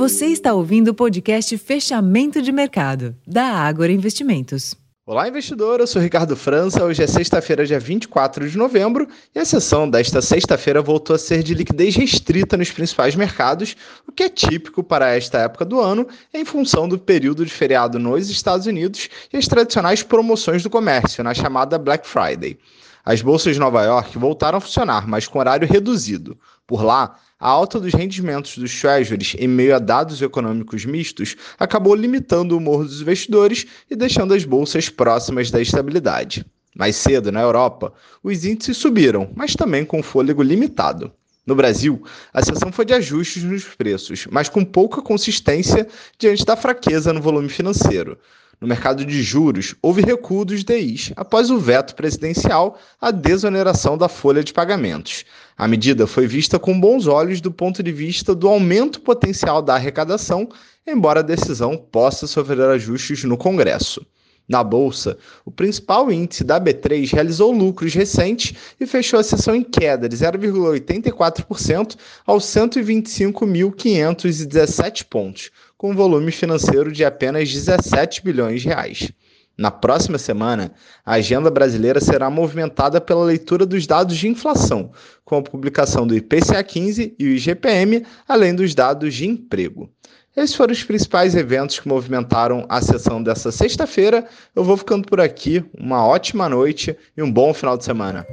Você está ouvindo o podcast Fechamento de Mercado, da Ágora Investimentos. Olá, investidor. Eu sou Ricardo França. Hoje é sexta-feira, dia 24 de novembro, e a sessão desta sexta-feira voltou a ser de liquidez restrita nos principais mercados, o que é típico para esta época do ano, em função do período de feriado nos Estados Unidos e as tradicionais promoções do comércio, na chamada Black Friday. As bolsas de Nova York voltaram a funcionar, mas com horário reduzido. Por lá, a alta dos rendimentos dos treasuries em meio a dados econômicos mistos acabou limitando o humor dos investidores e deixando as bolsas próximas da estabilidade. Mais cedo, na Europa, os índices subiram, mas também com fôlego limitado. No Brasil, a sessão foi de ajustes nos preços, mas com pouca consistência diante da fraqueza no volume financeiro. No mercado de juros, houve recuo dos DIs após o veto presidencial à desoneração da folha de pagamentos. A medida foi vista com bons olhos do ponto de vista do aumento potencial da arrecadação, embora a decisão possa sofrer ajustes no Congresso. Na bolsa, o principal índice da B3 realizou lucros recentes e fechou a sessão em queda de 0,84% aos 125.517 pontos, com volume financeiro de apenas 17 bilhões de reais. Na próxima semana, a agenda brasileira será movimentada pela leitura dos dados de inflação, com a publicação do IPCA 15 e o IGPM, além dos dados de emprego. Esses foram os principais eventos que movimentaram a sessão dessa sexta-feira. Eu vou ficando por aqui. Uma ótima noite e um bom final de semana.